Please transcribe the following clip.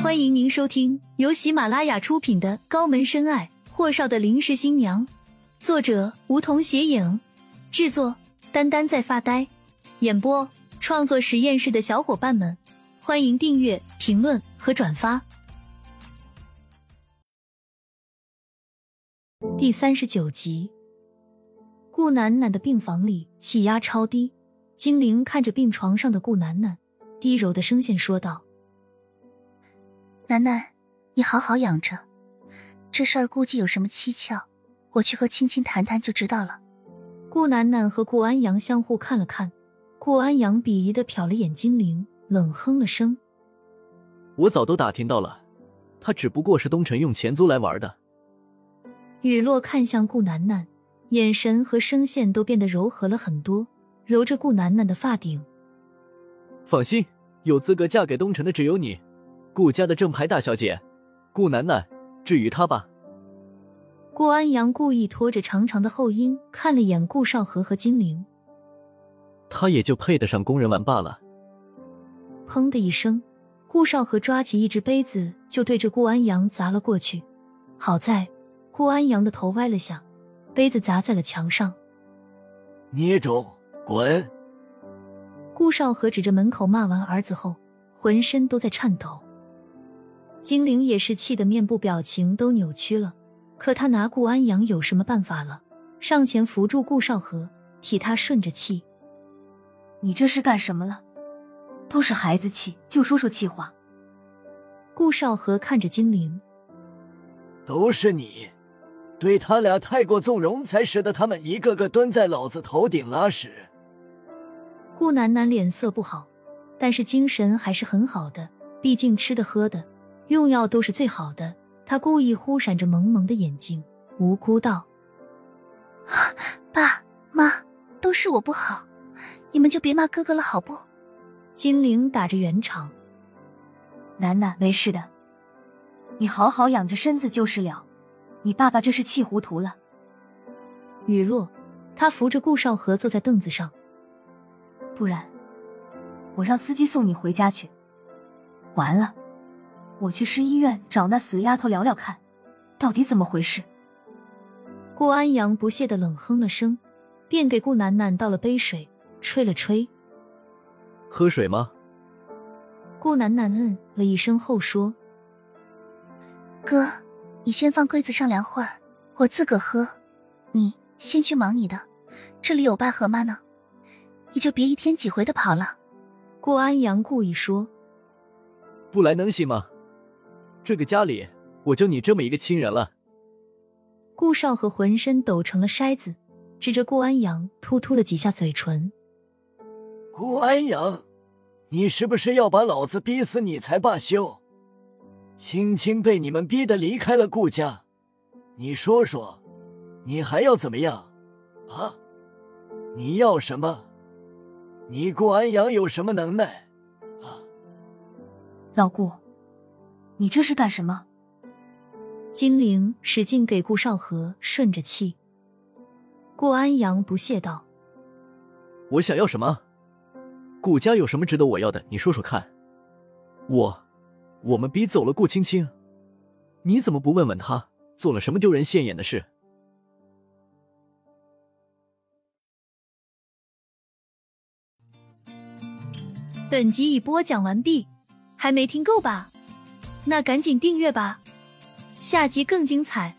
欢迎您收听由喜马拉雅出品的《高门深爱：霍少的临时新娘》，作者梧桐斜影，制作丹丹在发呆，演播创作实验室的小伙伴们，欢迎订阅、评论和转发。第三十九集，顾楠楠的病房里气压超低，金玲看着病床上的顾楠楠，低柔的声线说道。楠楠，你好好养着，这事儿估计有什么蹊跷，我去和青青谈谈就知道了。顾楠楠和顾安阳相互看了看，顾安阳鄙夷的瞟了眼精灵，冷哼了声：“我早都打听到了，他只不过是东辰用钱租来玩的。”雨落看向顾楠楠，眼神和声线都变得柔和了很多，揉着顾楠楠的发顶：“放心，有资格嫁给东辰的只有你。”顾家的正牌大小姐，顾楠楠，至于她吧？顾安阳故意拖着长长的后音，看了眼顾少河和金玲，他也就配得上工人玩罢了。砰的一声，顾少河抓起一只杯子就对着顾安阳砸了过去。好在顾安阳的头歪了下，杯子砸在了墙上。孽种，滚！顾少河指着门口骂完儿子后，浑身都在颤抖。金玲也是气得面部表情都扭曲了，可他拿顾安阳有什么办法了？上前扶住顾少河，替他顺着气。你这是干什么了？都是孩子气，就说说气话。顾少河看着金玲，都是你，对他俩太过纵容，才使得他们一个个蹲在老子头顶拉屎。顾楠楠脸色不好，但是精神还是很好的，毕竟吃的喝的。用药都是最好的。他故意忽闪着蒙蒙的眼睛，无辜道：“爸妈，都是我不好，你们就别骂哥哥了，好不？”金玲打着圆场：“楠楠没事的，你好好养着身子就是了。你爸爸这是气糊涂了。”雨落，他扶着顾少河坐在凳子上，不然我让司机送你回家去。完了。我去市医院找那死丫头聊聊看，到底怎么回事。顾安阳不屑的冷哼了声，便给顾楠楠倒了杯水，吹了吹。喝水吗？顾楠楠嗯了一声后说：“哥，你先放柜子上凉会儿，我自个喝。你先去忙你的，这里有爸和妈呢，你就别一天几回的跑了。”顾安阳故意说：“不来能行吗？”这个家里，我就你这么一个亲人了。顾少和浑身抖成了筛子，指着顾安阳，突突了几下嘴唇。顾安阳，你是不是要把老子逼死你才罢休？青青被你们逼得离开了顾家，你说说，你还要怎么样？啊？你要什么？你顾安阳有什么能耐？啊？老顾。你这是干什么？金玲使劲给顾少河顺着气。顾安阳不屑道：“我想要什么？顾家有什么值得我要的？你说说看。我，我们逼走了顾青青，你怎么不问问他做了什么丢人现眼的事？”本集已播讲完毕，还没听够吧？那赶紧订阅吧，下集更精彩。